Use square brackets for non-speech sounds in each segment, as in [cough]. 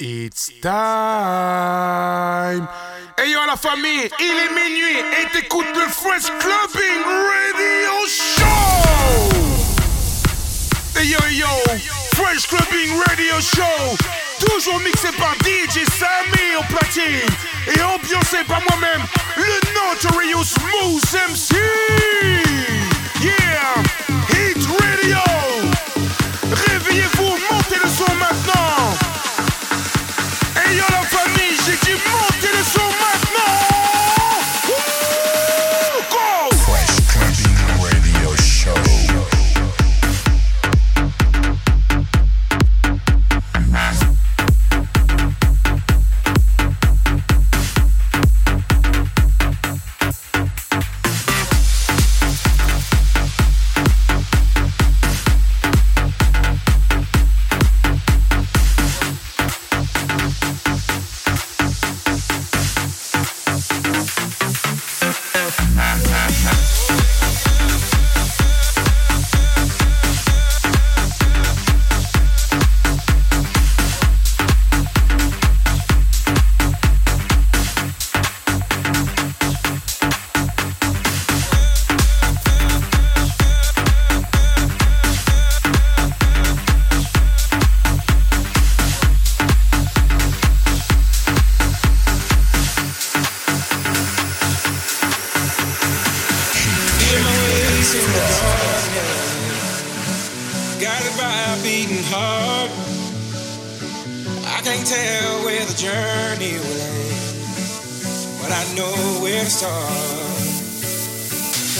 It's time. Hey yo la famille, il est minuit et t'écoutes le Fresh Clubbing Radio Show. Hey yo yo, Fresh Clubbing Radio Show. Toujours mixé par DJ Sammy au platine et ambiancé par moi-même, le Notorious Smooth MC. Yeah, Hit Radio. Réveillez-vous, montez le son maintenant.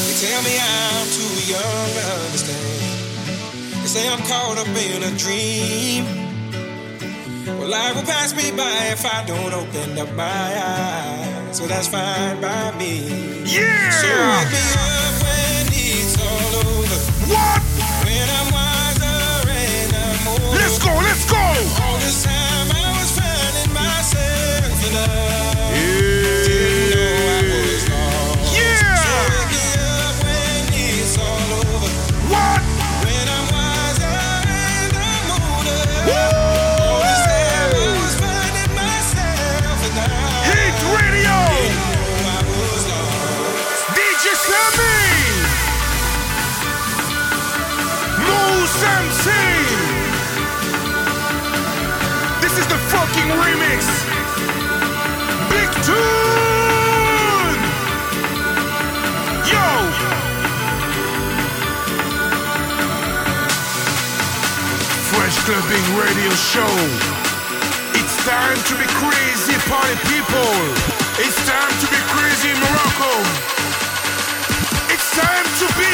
They tell me I'm too young to understand. They say I'm caught up in a dream. Well, life will pass me by if I don't open up my eyes. So that's fine by me. So Yeah. wake me up when it's all over. What? When I'm wiser and I'm older. Let's go, let's go. All this time I was finding myself in love. This is the fucking remix. Big tune. Yo. Fresh Clubbing Radio Show. It's time to be crazy, party people. It's time to be crazy Morocco. It's time to be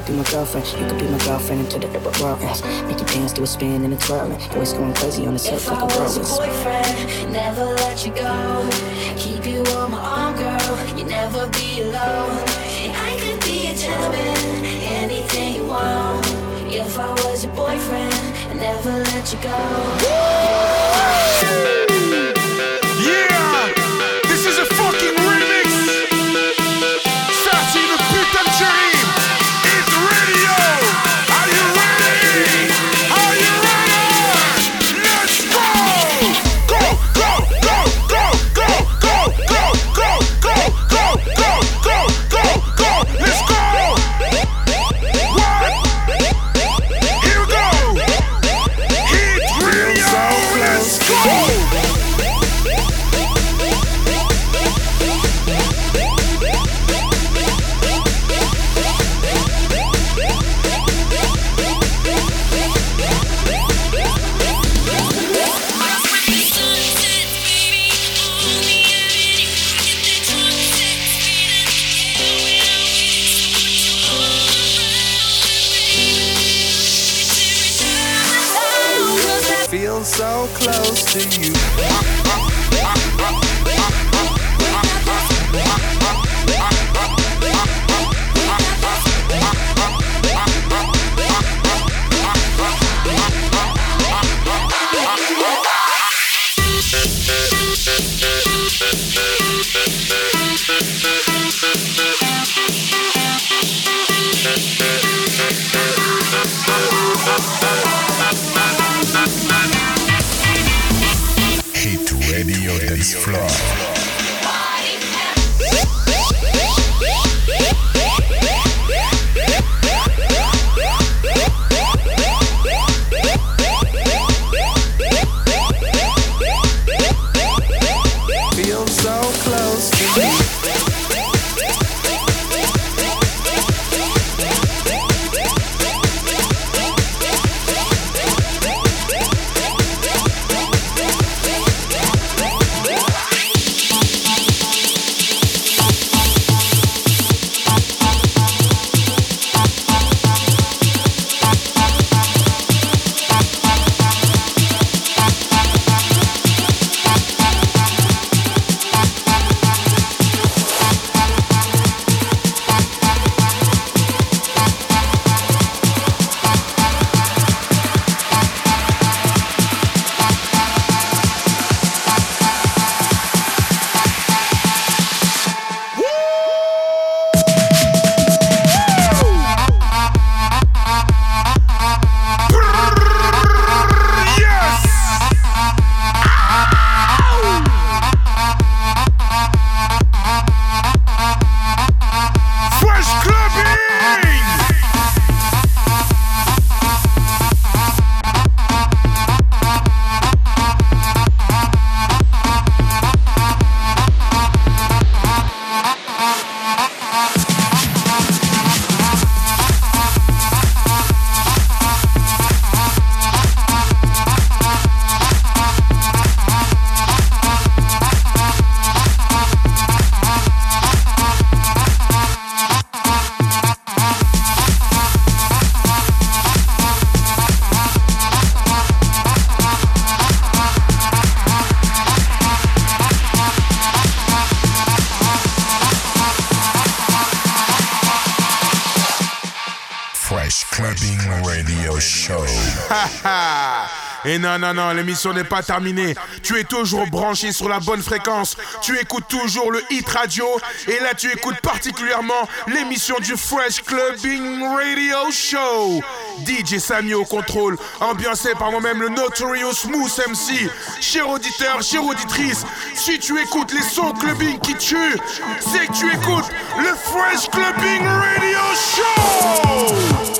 could be my girlfriend. You could be my girlfriend until the ever world ends. Make your dance, do a spin and a twirl. Boys going crazy on the surf like a whirlwind. If I was a boyfriend, never let you go. Keep you on my arm, girl. You never be alone. I could be a gentleman, anything you want. If I was your boyfriend, never let you go. Et non, non, non, l'émission n'est pas terminée. Tu es toujours branché sur la bonne fréquence. Tu écoutes toujours le Hit Radio. Et là, tu écoutes particulièrement l'émission du Fresh Clubbing Radio Show. DJ Samy au contrôle, ambiancé par moi-même le Notorious Smooth MC. Cher auditeur, chère auditrice, si tu écoutes les sons clubbing qui tuent, c'est que tu écoutes le Fresh Clubbing Radio Show.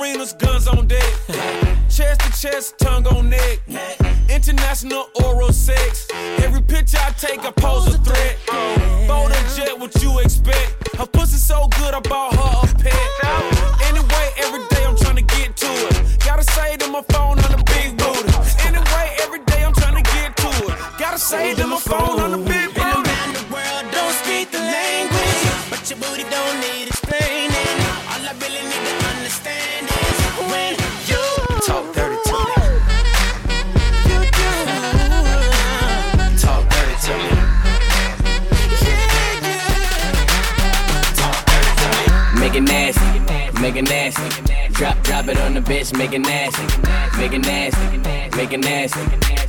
Arenas, guns on deck. [laughs] chest to chest, tongue on neck. International oral sex. Every picture I take, I pose a threat. Bold and jet, what you expect? Her pussy so good, I bought her a pet. It nasty. Drop, drop it on the bitch, make it nasty, make it nasty, make it nasty.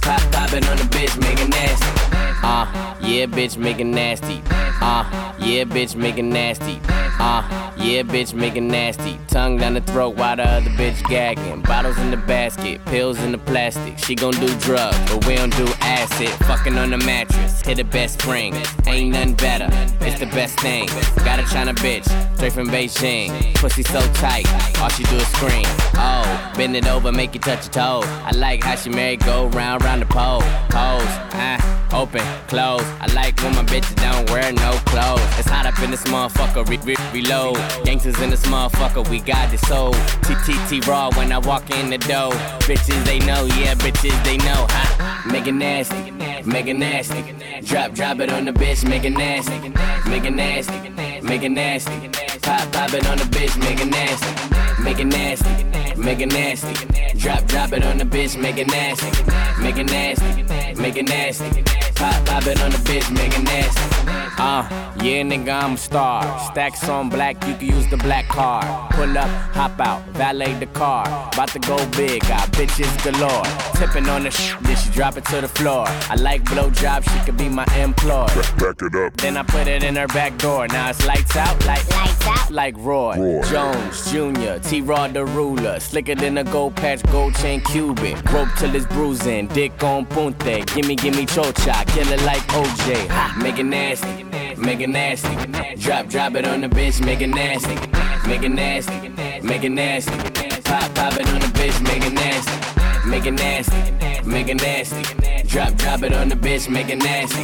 Pop, pop it on the bitch, make it nasty. Uh, yeah, bitch, make it nasty. Uh, yeah, bitch, make it nasty. Uh, yeah, bitch, make it nasty. Tongue down the throat while the other bitch gagging. Bottles in the basket, pills in the plastic. She gon' do drugs, but we don't do acid. Fucking on the mattress, hit the best spring. Ain't nothing better, it's the best thing. Got a China bitch, straight from Beijing. Pussy so tight, all she do is scream. Oh, bend it over, make you touch your toe. I like how she married, go round, round the pole. Pose, ah, open, close. I like when my bitches don't wear no clothes. It's hot up in this motherfucker, re- re- reload. Gangsters in this motherfucker, we got this soul. TTT raw when I walk in the door. Bitches they know, yeah, bitches they know. Ha, make it nasty, make it nasty. Drop, drop it on the bitch, make it nasty, make it nasty, make it nasty. Pop, pop it on the bitch, make it nasty, make it nasty, make it nasty. Drop, drop it on the bitch, make it nasty, make it nasty, make it nasty. Pop, pop it on the bitch, make it nasty. Uh, yeah, nigga, I'm a star. Stacks on black, you can use the black card. Pull up, hop out, valet the car. About to go big, got bitches galore. Tipping on the sh, then she drop it to the floor. I like blowjobs, she could be my employee. Back it up. Then I put it in her back door. Now it's lights out, like Lights out. like Roy, Roy. Jones Jr., T-Raw the ruler, slicker than a gold patch, gold chain Cuban, rope till it's bruising, dick on punte, gimme gimme chocha, kill it like OJ, make it nasty, make it nasty, drop drop it on the bitch, make it nasty, make it nasty, make it nasty, pop pop it on the bitch, make it nasty, make it nasty, make it nasty, drop drop it on the bitch, make it nasty,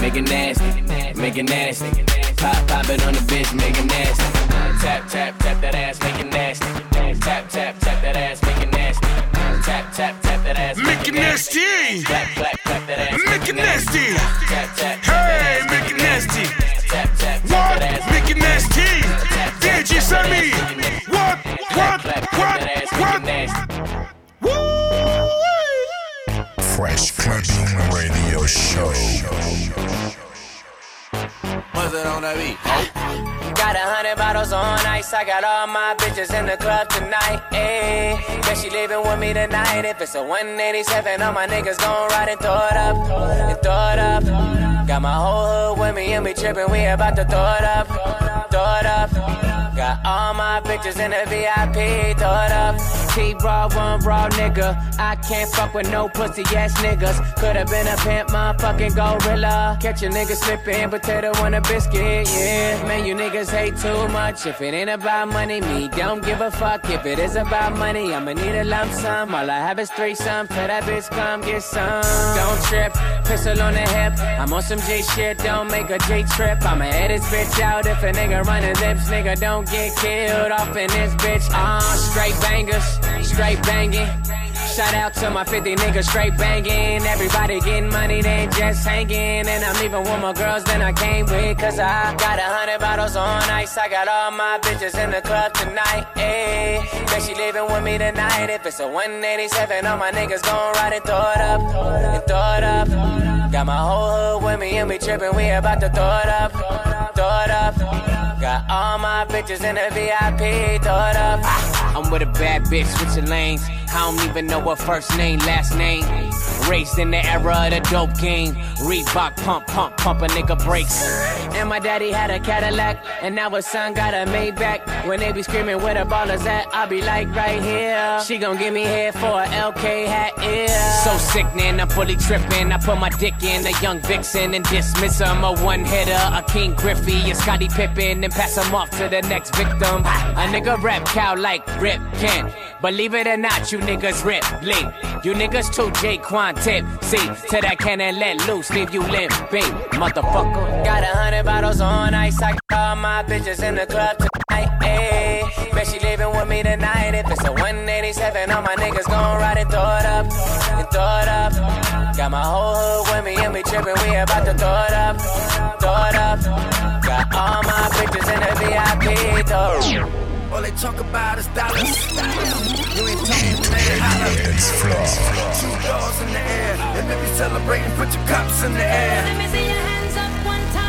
make it nasty, make it nasty. Pop, pop it on the bitch, make it nasty. Tap, tap, tap that ass, make it nasty. Tap, tap, tap that ass, make it nasty. Tap, tap, tap that ass, Make it nasty. Make it nasty. Hey, make it nasty. What? that ass, Make it nasty. DJ Sammy. What? What? clap, clap What? that ass, make it What? nasty. Woo! Fresh Clubbing Radio Show. What's it on that beat? Got a hundred bottles on ice. I got all my bitches in the club tonight. Ayy, guess she leaving with me tonight. If it's a 187, all my niggas gon' ride and throw it up. And throw it up. Got my whole hood with me and we trippin'. We about to throw it up. Throw it up. Got all my bitches in the VIP, it up. T-Raw, one raw nigga. I can't fuck with no pussy ass niggas. Could've been a pimp, motherfucking gorilla. Catch a nigga slipping, potato on a biscuit, yeah. Man, you niggas hate too much. If it ain't about money, me don't give a fuck. If it is about money, I'ma need a lump sum. All I have is three some. Tell that bitch come get some. Don't trip, pistol on the hip. I'm on some J shit, don't make a J trip. I'ma head this bitch out if a nigga run running lips, nigga don't get killed off in this bitch. Uh, straight bangers, straight banging. Shout out to my 50 niggas straight banging. Everybody getting money, they just hanging. And I'm leaving with more girls than I came with. Cause I got a hundred bottles on ice. I got all my bitches in the club tonight. Ayy, guess she leaving with me tonight. If it's a 187, all my niggas gon' ride and throw it up. And throw it up. Got my whole hood with me and we trippin'. We about to throw it up. Throw it up. Got all my bitches in the VIP, throw it up. I'm with a bad bitch, switching lanes. I don't even know her first name, last name. Raised in the era of the dope game. Reebok pump, pump, pump a nigga brakes. And my daddy had a Cadillac, and now his son got a Maybach. When they be screaming where the ballers at, I be like right here. She gon' give me head for a LK hat, yeah. So sickening, I'm fully tripping. I put my dick in a young vixen and dismiss him. A one hitter, a Ken Griffey, a Scottie Pippen, and pass him off to the next victim. A nigga rap cow like Rip Kent. Believe it or not, you niggas rip, blink. You niggas too J-Quan tip. See, to that cannon let loose, leave you limping, motherfucker. Got a hundred bottles on ice. I got all my bitches in the club tonight. Ayy, bet she leaving with me tonight. If it's a 187, all my niggas gon' ride and throw it up. Throw it up. Got my whole hood with me and we trippin'. We about to throw it up. Throw it up. Got all my bitches in the VIP. Throw it. All they talk about is dollars. You ain't talking to man, holla. Two doors in the air, and if you celebrating, put your cups in the air. Let me see your hands up one time.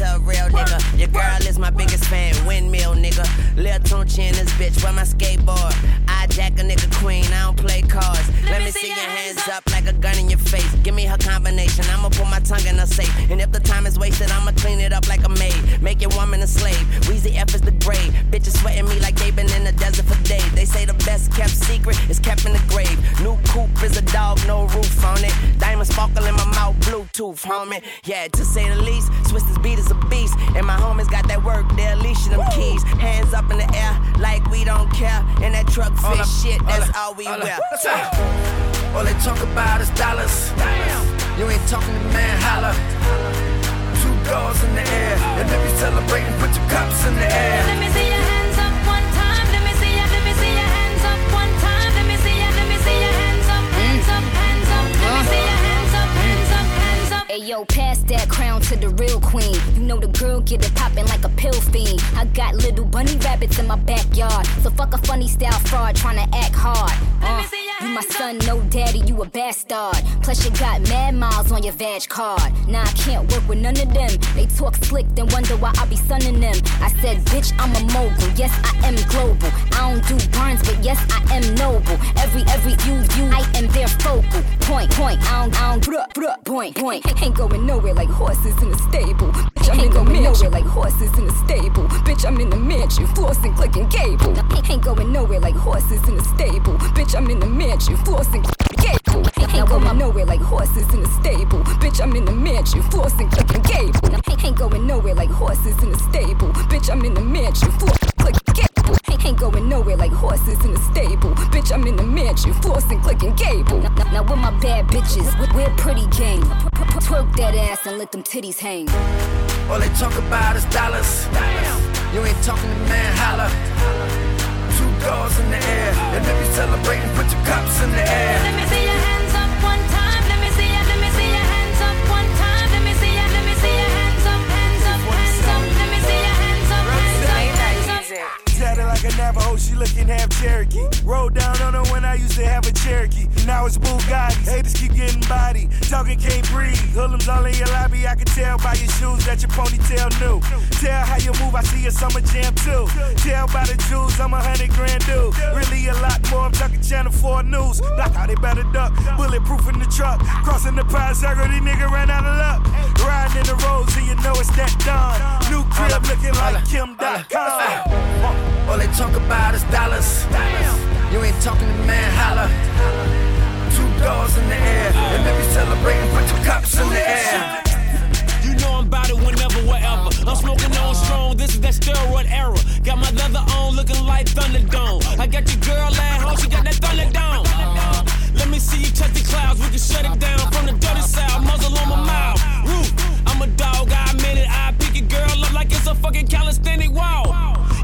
To a real nigga. Your girl is my biggest fan, windmill nigga. Lil Tunechi in this bitch, where my skateboard. I jack a nigga queen, I don't play cards. Let, me see your hands up like a gun in your face. Give me her combination, I'ma put my tongue in her safe. And if the time is wasted, I'ma clean it up like a maid. Make your woman a slave. Weezy F is the grave. Bitches sweating me like they been in the desert for days. They say the best kept secret is kept in the grave. New coupe is a dog, no roof on it. Diamond sparkle in my mouth, Bluetooth, homie. Yeah, to say the least, Swizz Beatz is a beast. And my homies got that work, they're leashing them keys. Hands up in the air, like we don't care. In that truck fit shit, that's all we wear. All they talk about is dollars. You ain't talking to man, get it poppin' like a pill fiend. I got little bunny rabbits in my backyard. So fuck a funny style fraud tryna act hard. Uh, my son, no daddy, you a bastard. Plus you got mad miles on your vag card. Nah, I can't work with none of them. They talk slick, then wonder why I be sunning them. I said, bitch, I'm a mogul. Yes, I am global. I don't do burns, but yes, I am noble. Every, every you, you, I am their focal point, point. I don't, I don't, bruh, bruh, point, point. Ain't going nowhere like horses in a stable. Bitch, I'm in the nowhere like horses in a stable. Bitch, I'm in the mansion, flossing, clicking cable. Ain't going nowhere like horses in a stable. Bitch, I'm in the mansion, flossing, clicking cable. Ain't going nowhere like horses in a stable. Bitch, I'm in the mansion, flossing, clicking cable. Ain't going nowhere like horses in a stable. Bitch, I'm in the mansion, flossing, clicking cable. Ain't going nowhere like horses in a stable. Bitch, I'm in the mansion, flossing, clicking cable. Now, now, now with my bad bitches, we- we're pretty gang. Twerk that ass and let them titties hang. All they talk about is dollars. You ain't talking to man, holla. In the air, and if you celebrating, put your cups in the air. Like a Navajo, she looking half Cherokee. Rolled down on her when I used to have a Cherokee, now it's Bugatti. Haters keep getting body, talking can't breathe. Hoodlums all in your lobby, I can tell by your shoes that your ponytail new. Tell how you move, I see a summer jam too. Tell by the jewels, I'm a hundred grand dude. Really a lot more, I'm talking Channel 4 News. Block how they better duck, bulletproof in the truck. Crossing the pie circle, these niggas ran out of luck. Riding in the roads, and you know it's that done. New crib looking like Kim Dotcom. All they talk about is dollars. You ain't talking to man, holla. Two doors in the air. And you celebrating, put your cups in the air. You know I'm about it whenever, wherever. I'm smoking on strong, this is that steroid era. Got my leather on, looking like Thunderdome. I got your girl at home, she got that Thunderdome. Uh, let me see you touch the clouds, we can shut it down from the dirty side. Muzzle on my mouth. Roof, I'm a dog, I admit it. I pick your girl up like it's a fucking calisthenic wall.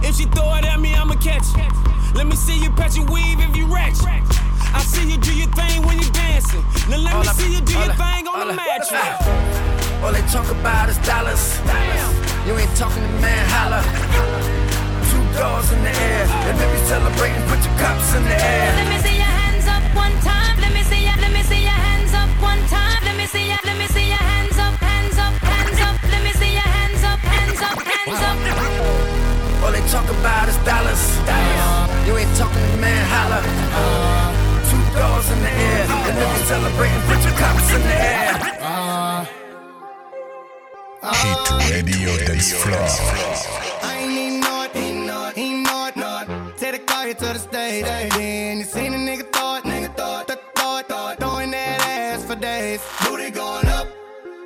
If she throw it at me, I'ma catch it. Let me see you patch your weave if you ratchet. I see you do your thing when you're dancing. Now let me see you do your thing on the mattress. [laughs] All they talk about is dollars. You ain't talking to man, holla. Two doors in the air. And if you celebrating, put your cups in the air. Let me see your hands up one time. Let me see your, let me see your hands up one time. Let me see your, let me see your hands up, hands up, hands up. Let me see your hands up, hands up, hands up. All they talk about is dollars. You ain't talking to man, holla. Two doors in the air. And if you celebrating, put your cups in the air. Uh, Hit radio dance floor. I ain't even know it, ain't know it, ain't know it. Take the car here to the stage, then you seen a nigga thought, nigga thought, th- thought, thought, throwing that ass for days. Booty going up,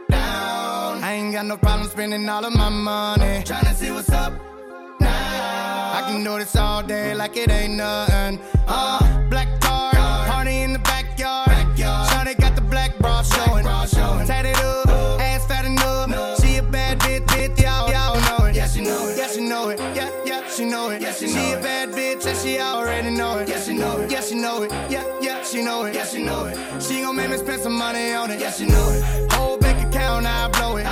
down. I ain't got no problem spending all of my money. Tryna see what's up now. I can do this all day like it ain't nothing. Uh, black car, party in the backyard. Shawty got the black bra showing. Tatted up, ass fat enough. She a bad bitch, bitch, y'all, y'all know it. Yeah, she know it. Yeah, she know it. Yeah, yeah, she know it. Yeah, she, she a bad bitch, and she already know it. Yeah, she know it. Yeah, she know it. Yeah, yeah, she know it. Yeah, she know it. She gon' make me spend some money on it. Yeah, she know it. Whole bank account, I blow it.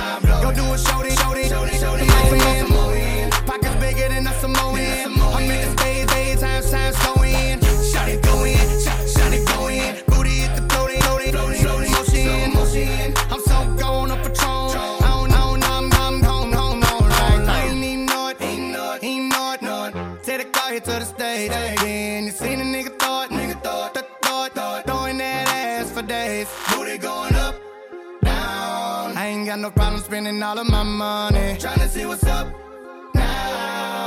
Go do a show, shorty, shorty, shorty, shorty. Samoan. Pockets bigger than a Samoan. I'm in the stage, stage, times, times, go in. Shot it, go in. Shot, it, go in. Booty hit the floating, floating, floating, floating. Motion, motion. I'm so gone on Patron. I don't know, I'm, I'm home, home, home. I ain't even know ain't know ain't know it, know the car here to the stage. Then you seen a nigga thought, nigga thought, th- thought, thought, throwing that ass for days. Booty going up. I ain't got no problem spending all of my money. Tryna see what's up.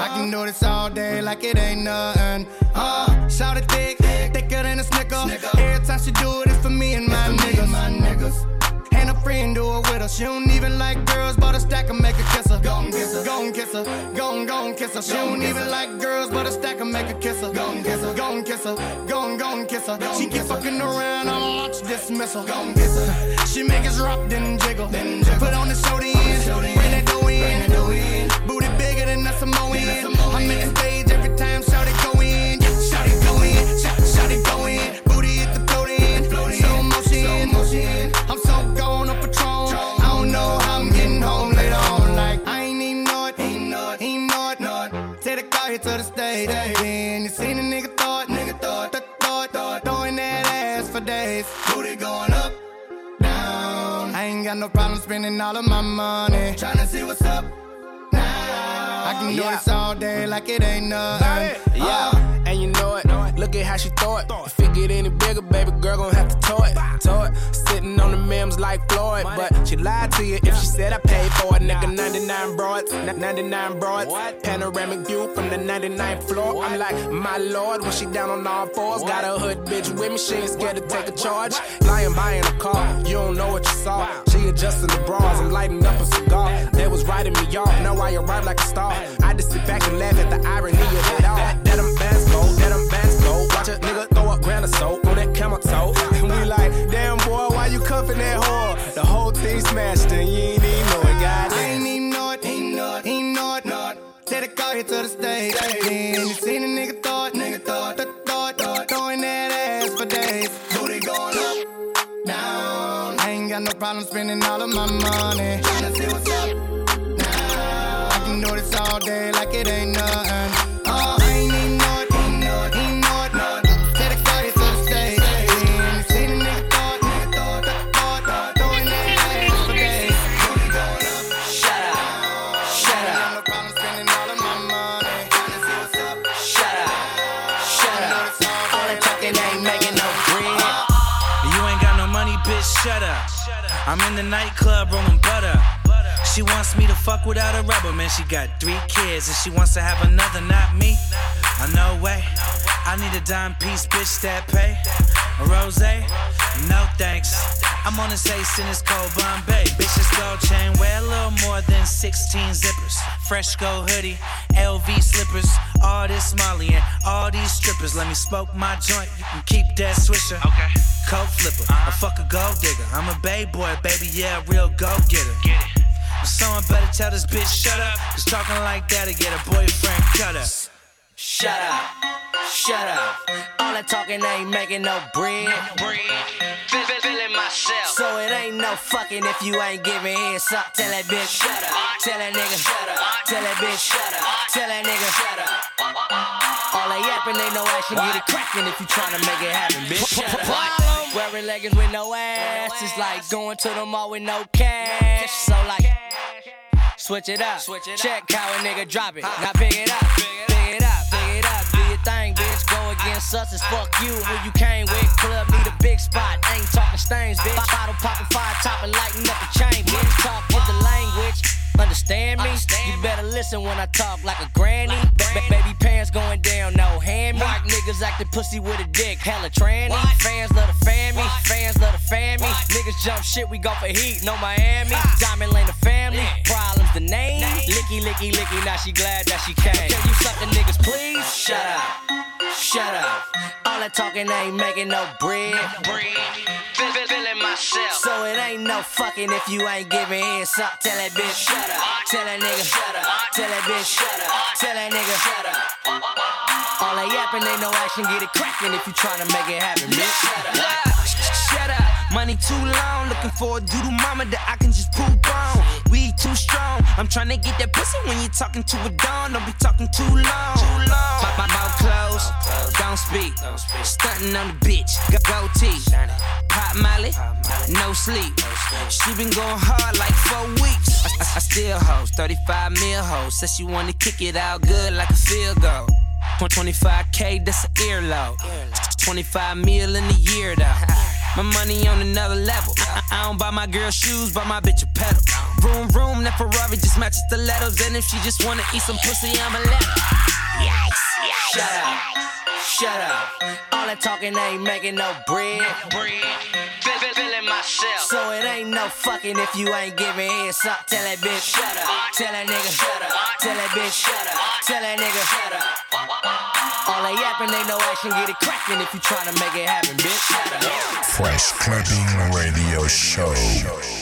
I can do this all day like it ain't nothing. Uh, shout it thick, thicker than a snicker. Every time she do it, it's for me and my niggas. My niggas. And a friend do it with her. She don't even like girls, but a stack and make her kiss her. Gon' kiss her, gon' kiss her, gon' gon' kiss her. She don't even like girls, but a stack and make her kiss her. Gon' kiss her, gon' kiss her, gon' gon' kiss her. She keep fucking around, I'ma launch dismissal. Gon' kiss her. She make us rock, then jiggle. Put on the show bring that dough in. Samoan. I'm in the stage every time, shout it go in. Shout it go in, shout, it go in. Booty hit the floating, slow motion, motion. I'm so gone on Patron. I don't know how I'm getting home later on. Like I ain't even know it, ain't know it, ain't know it, know it. Take the car here to the stage, then you seen a nigga thought, nigga thought, th- thought, thought, throwing that ass for days. Booty going up, down. I ain't got no problem spending all of my money. Tryna see what's up. I can do this all day like it ain't nothing. Uh, yeah, and you know it. Look at how she throw it. If it get any bigger, baby girl gon' have to tow it. Tow it. Sitting on the memes like Floyd. But she lied to you if she said I paid for it. Nigga, 99 broads. 99 broads. Panoramic view from the 99th floor. I'm like, my lord, when she down on all fours. Got a hood bitch with me, she ain't scared to take a charge. Lying by in a car, you don't know what you saw. She adjusting the bras, I'm lighting up a cigar. They was writing me off, now I arrive like a star. I just sit back and laugh at the irony of it all. That them go. Nigga throw up grand of soap on that camel toe. And we like, damn boy, why you cuffing that whore? The whole thing smashed and you ain't even know it, I ain't even know it, ain't know it, ain't know it, know it. Take the car here to the stage. Then you seen a nigga thought, nigga thought, th- thought, thought, throwing that ass for days. Booty going up, down. I ain't got no problem spending all of my money. Tryna see what's up now. I can do this all day like it ain't I'm in the nightclub rolling butter. She wants me to fuck without a rubber, man. She got three kids and she wants to have another, not me. I know way. I need a dime piece, bitch, that pay. A rose, no thanks. I'm on this ace in this cold Bombay. Bitch, this gold chain wear a little more than 16 zippers. Fresh gold hoodie, LV slippers. All this Molly and all these strippers. Let me smoke my joint. You can keep that swisher. Okay. Coke flipper, a fuck a gold digger. I'm a bay boy, baby, yeah, real go getter. Get it. But someone better tell this bitch shut up. Cause talking like that'll get a boyfriend cut up. Shut up, shut up. All that talking ain't making no bread. Feel, feeling myself. So it ain't no fucking if you ain't giving hands up. Tell that bitch shut up. Tell that nigga shut up. Tell that bitch shut up. Tell that nigga shut up. All that yapping ain't no action. Get it cracking if you tryna make it happen, bitch. Wearing leggings with no ass. It's like going to the mall with no cash. So like. Switch it up. Check how a nigga drop it. Now pick it up. Pick it up. Pick it up. Do your thing, bitch. Go against us as fuck you. Who you came with? Club need a big spot. Ain't talking stains, bitch. Bottle popping, fire topping, lighting up the chain, bitch. Talk with the language. Understand me? You better listen when I talk like a granny. Ba- baby pants going down, no hand me. Niggas acting pussy with a dick, hella tranny. Fans love the family, fans love the family. Niggas jump shit, we go for heat, no Miami. Diamond Lane the family, problems the name. Licky, licky, licky, now she glad that she came. Can you suck the niggas, please? Shut up, shut up. All that talking ain't making no bread. Feel, feel, feeling myself. So it ain't no fucking if you ain't giving hands up. Tell that bitch shut up. Tell that nigga shut up. Tell that bitch shut up. Tell that nigga shut up. All that yapping ain't no action. Get it cracking if you tryna make it happen, bitch. Shut up. Shut up. Money too long. Looking for a doodle mama that I can just poop on. We too strong. I'm tryna get that pussy when you talking to a dawn. Don't be talking too long. Too long. My, my mouth closed. Don't speak. Stunting on the bitch. Got goatee. Pop Molly. No sleep. She been going hard like four weeks. I, I, I still host 35 mil host. Says she wanna kick it out good like a field goal. 25k, that's an earlobe. 25 mil in a year though. My money on another level. I, I don't buy my girl shoes, buy my bitch a pedal. Vroom vroom, that Ferrari just matches stilettos. And if she just wanna eat some pussy, I'ma let her. Yikes, yikes. Shut up, shut up. All that talking ain't making no bread. Feel, feel, feeling myself. So it ain't no fucking if you ain't giving hands up. Tell that bitch shut up. Tell that nigga shut up. Tell that bitch shut up. Tell that nigga shut up. All that yapping ain't no action. Get it cracking if you tryna make it happen, bitch. Shut up. Fresh Clubbing Radio Show.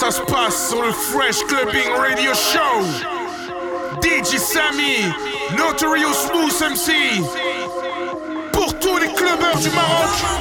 ça se passe sur le Fresh Clubbing Radio Show. DJ Sammy, Notario Smooth MC. Pour tous les clubbers du Maroc.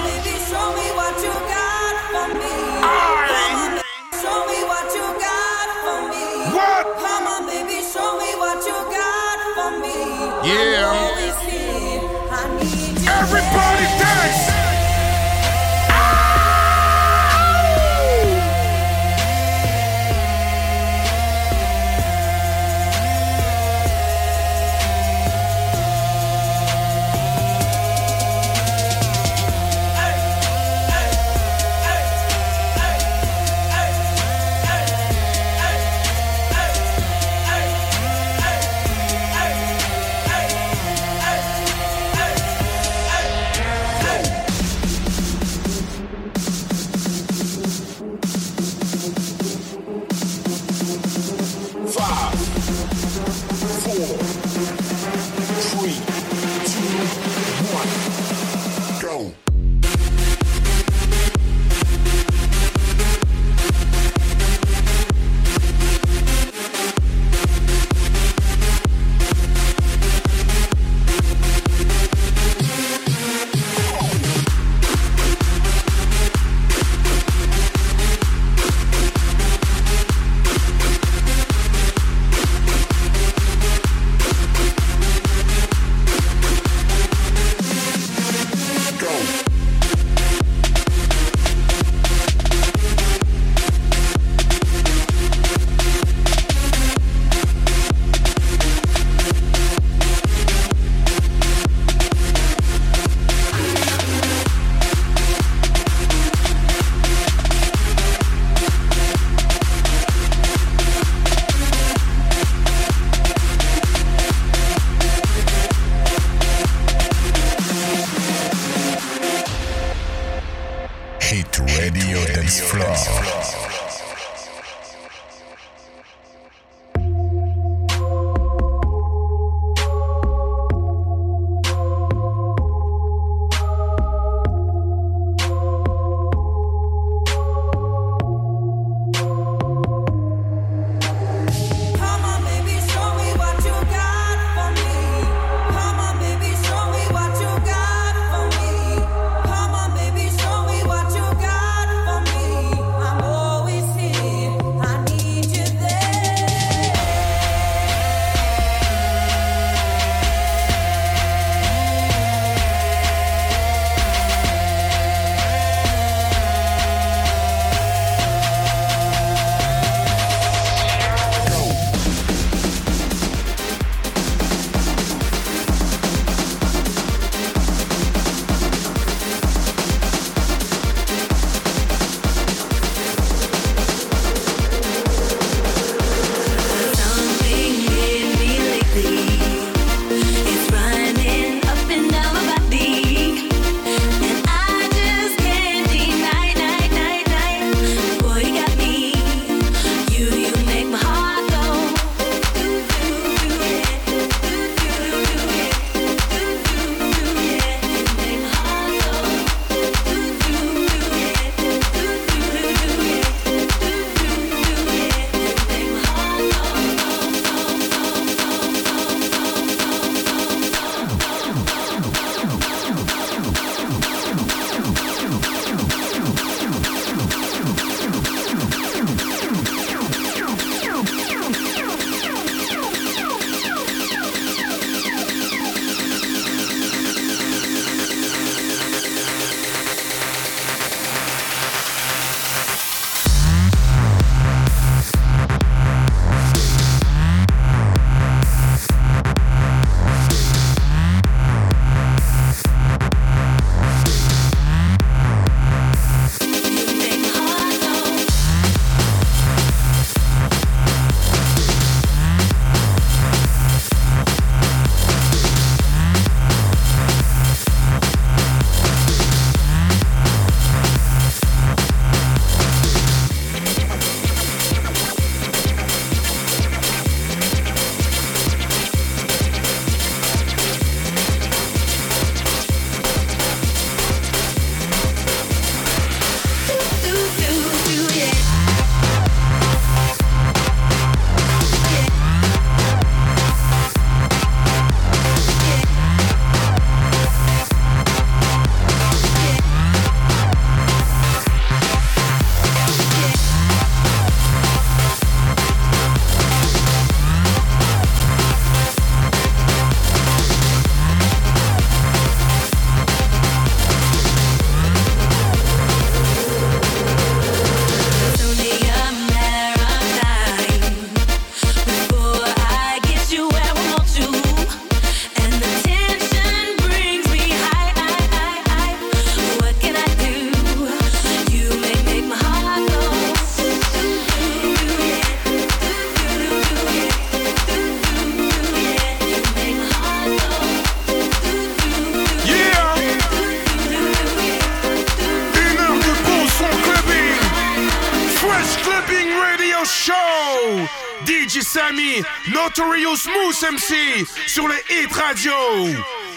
Notorious Moose MC sur les Hit Radio.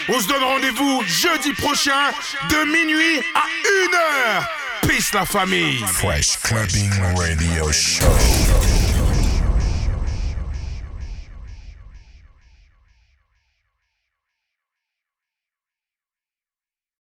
On se donne rendez-vous jeudi prochain de minuit à 1h. Peace la famille. Fresh Clubbing Radio Show.